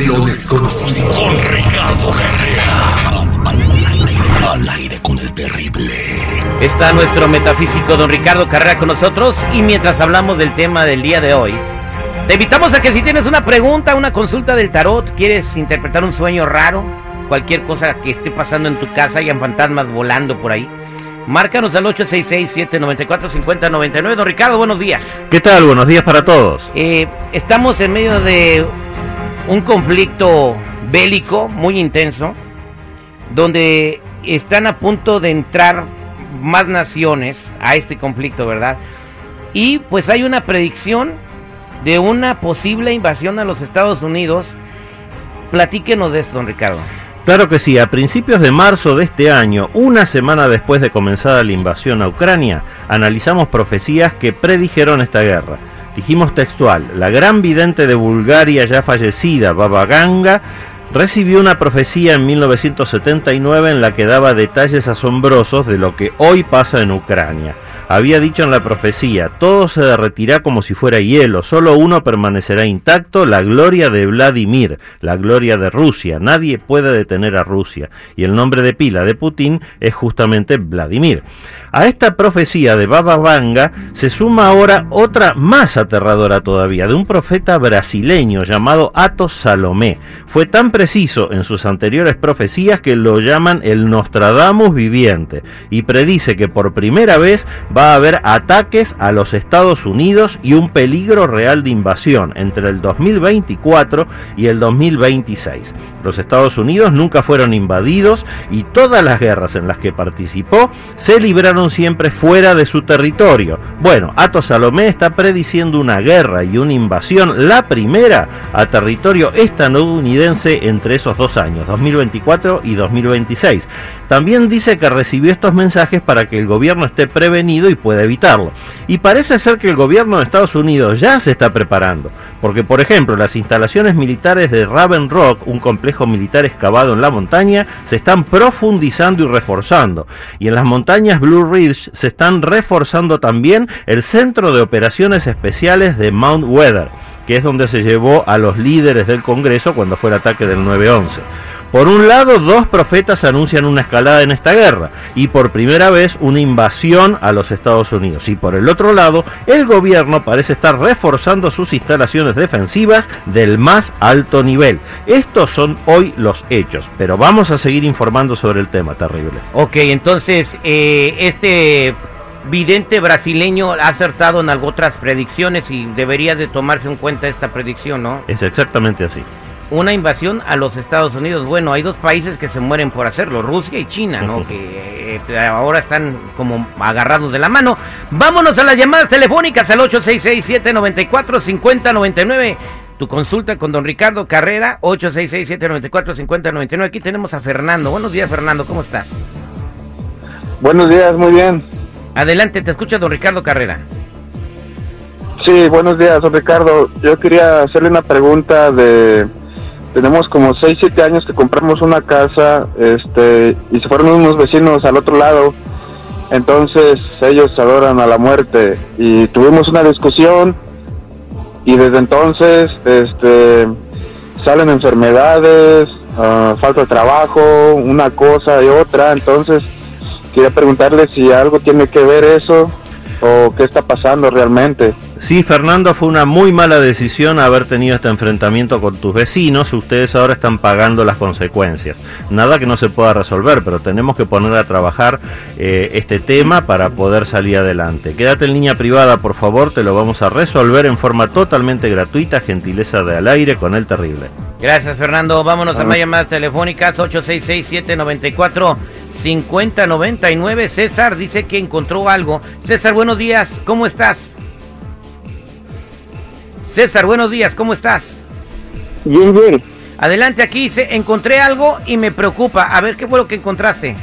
de lo desconocido. Con Ricardo Carrera. Al aire con el terrible. Está nuestro metafísico don Ricardo Carrera con nosotros y mientras hablamos del tema del día de hoy, te invitamos a que si tienes una pregunta, una consulta del tarot, quieres interpretar un sueño raro, cualquier cosa que esté pasando en tu casa, hayan fantasmas volando por ahí, Márcanos al 866-794-5099. Don Ricardo, buenos días. ¿Qué tal? Buenos días para todos. Eh, estamos en medio de un conflicto bélico muy intenso, donde están a punto de entrar más naciones a este conflicto, ¿verdad? Y pues hay una predicción de una posible invasión a los Estados Unidos. Platíquenos de esto, don Ricardo. Claro que sí, a principios de marzo de este año, una semana después de comenzada la invasión a Ucrania, analizamos profecías que predijeron esta guerra. Dijimos textual, la gran vidente de Bulgaria ya fallecida, Baba Ganga, recibió una profecía en 1979 en la que daba detalles asombrosos de lo que hoy pasa en Ucrania. Había dicho en la profecía, todo se derretirá como si fuera hielo, solo uno permanecerá intacto, la gloria de Vladimir, la gloria de Rusia. Nadie puede detener a Rusia. Y el nombre de pila de Putin es justamente Vladimir. A esta profecía de Baba Vanga se suma ahora otra más aterradora todavía, de un profeta brasileño llamado Atos Salomé. Fue tan preciso en sus anteriores profecías que lo llaman el Nostradamus viviente y predice que por primera vez va a haber ataques a los Estados Unidos y un peligro real de invasión entre el 2024 y el 2026. Los Estados Unidos nunca fueron invadidos y todas las guerras en las que participó se libraron siempre fuera de su territorio. Bueno, Atos Salomé está prediciendo una guerra y una invasión, la primera a territorio estadounidense entre esos dos años, 2024 y 2026. También dice que recibió estos mensajes para que el gobierno esté prevenido y pueda evitarlo. Y parece ser que el gobierno de Estados Unidos ya se está preparando, porque por ejemplo las instalaciones militares de Raven Rock, un complejo militar excavado en la montaña, se están profundizando y reforzando. Y en las montañas Blue Ridge se están reforzando también el centro de operaciones especiales de Mount Weather, que es donde se llevó a los líderes del Congreso cuando fue el ataque del 9-11. Por un lado, dos profetas anuncian una escalada en esta guerra y por primera vez una invasión a los Estados Unidos. Y por el otro lado, el gobierno parece estar reforzando sus instalaciones defensivas del más alto nivel. Estos son hoy los hechos, pero vamos a seguir informando sobre el tema terrible. Ok, entonces, eh, este vidente brasileño ha acertado en otras predicciones y debería de tomarse en cuenta esta predicción, ¿no? Es exactamente así una invasión a los Estados Unidos. Bueno, hay dos países que se mueren por hacerlo, Rusia y China, ¿no? que eh, ahora están como agarrados de la mano. Vámonos a las llamadas telefónicas al 866-794-5099. Tu consulta con don Ricardo Carrera, 866-794-5099. Aquí tenemos a Fernando. Buenos días, Fernando, ¿cómo estás? Buenos días, muy bien. Adelante, te escucha don Ricardo Carrera. Sí, buenos días, don Ricardo. Yo quería hacerle una pregunta de tenemos como 6, 7 años que compramos una casa este, y se fueron unos vecinos al otro lado. Entonces ellos adoran a la muerte y tuvimos una discusión y desde entonces este, salen enfermedades, uh, falta de trabajo, una cosa y otra. Entonces quería preguntarle si algo tiene que ver eso o qué está pasando realmente. Sí, Fernando, fue una muy mala decisión haber tenido este enfrentamiento con tus vecinos. Ustedes ahora están pagando las consecuencias. Nada que no se pueda resolver, pero tenemos que poner a trabajar eh, este tema para poder salir adelante. Quédate en línea privada, por favor, te lo vamos a resolver en forma totalmente gratuita, gentileza de al aire con el terrible. Gracias, Fernando. Vámonos a más llamadas telefónicas 866 5099. César dice que encontró algo. César, buenos días, ¿cómo estás? César, buenos días, ¿cómo estás? Bien, bien. Adelante aquí, se, encontré algo y me preocupa. A ver, ¿qué fue lo que encontraste?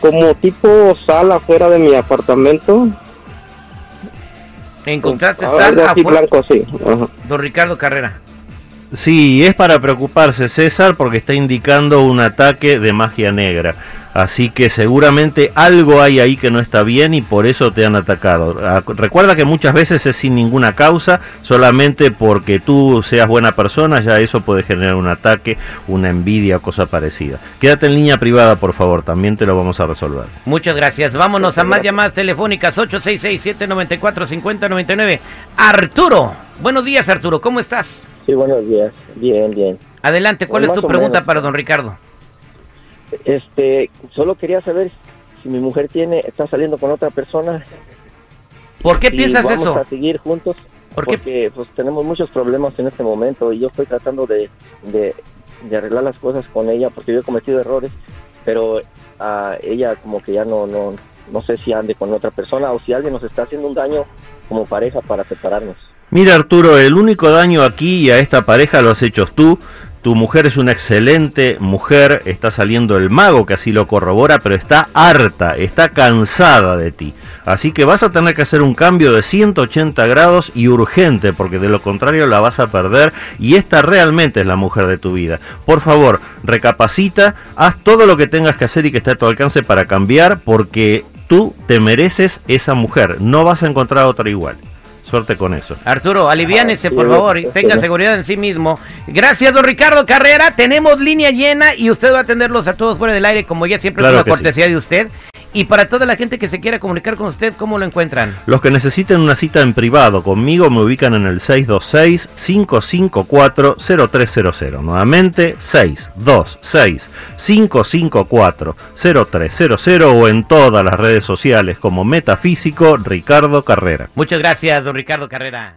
Como tipo sala afuera de mi apartamento. ¿Encontraste Ah, sal algo blanco, sí. Ajá. Don Ricardo Carrera. Sí, es para preocuparse César porque está indicando un ataque de magia negra. Así que seguramente algo hay ahí que no está bien y por eso te han atacado. Ah, recuerda que muchas veces es sin ninguna causa, solamente porque tú seas buena persona, ya eso puede generar un ataque, una envidia o cosa parecida. Quédate en línea privada, por favor, también te lo vamos a resolver. Muchas gracias. Vámonos a más llamadas telefónicas 866-794-5099. Arturo, buenos días Arturo, ¿cómo estás? Sí, buenos días. Bien, bien. Adelante, ¿cuál es tu pregunta para don Ricardo? Este, solo quería saber si mi mujer tiene está saliendo con otra persona. ¿Por qué piensas vamos eso? a seguir juntos. ¿Por qué? Porque pues tenemos muchos problemas en este momento y yo estoy tratando de, de, de arreglar las cosas con ella porque yo he cometido errores, pero ah, ella como que ya no, no, no sé si ande con otra persona o si alguien nos está haciendo un daño como pareja para separarnos. Mira Arturo, el único daño aquí y a esta pareja lo has hecho tú. Tu mujer es una excelente mujer, está saliendo el mago que así lo corrobora, pero está harta, está cansada de ti. Así que vas a tener que hacer un cambio de 180 grados y urgente, porque de lo contrario la vas a perder y esta realmente es la mujer de tu vida. Por favor, recapacita, haz todo lo que tengas que hacer y que esté a tu alcance para cambiar, porque tú te mereces esa mujer, no vas a encontrar otra igual. Suerte con eso. Arturo, aliviánese, Ah, por favor, y es tenga seguridad en sí mismo. Gracias, don Ricardo Carrera. Tenemos línea llena y usted va a atenderlos a todos fuera del aire, como ya siempre Claro es una sí. cortesía de usted. Y para toda la gente que se quiera comunicar con usted, ¿cómo lo encuentran? Los que necesiten una cita en privado conmigo me ubican en el 626-554-0300. Nuevamente, 626-554-0300 o en todas las redes sociales como Metafísico Ricardo Carrera. Muchas gracias, don Ricardo Carrera.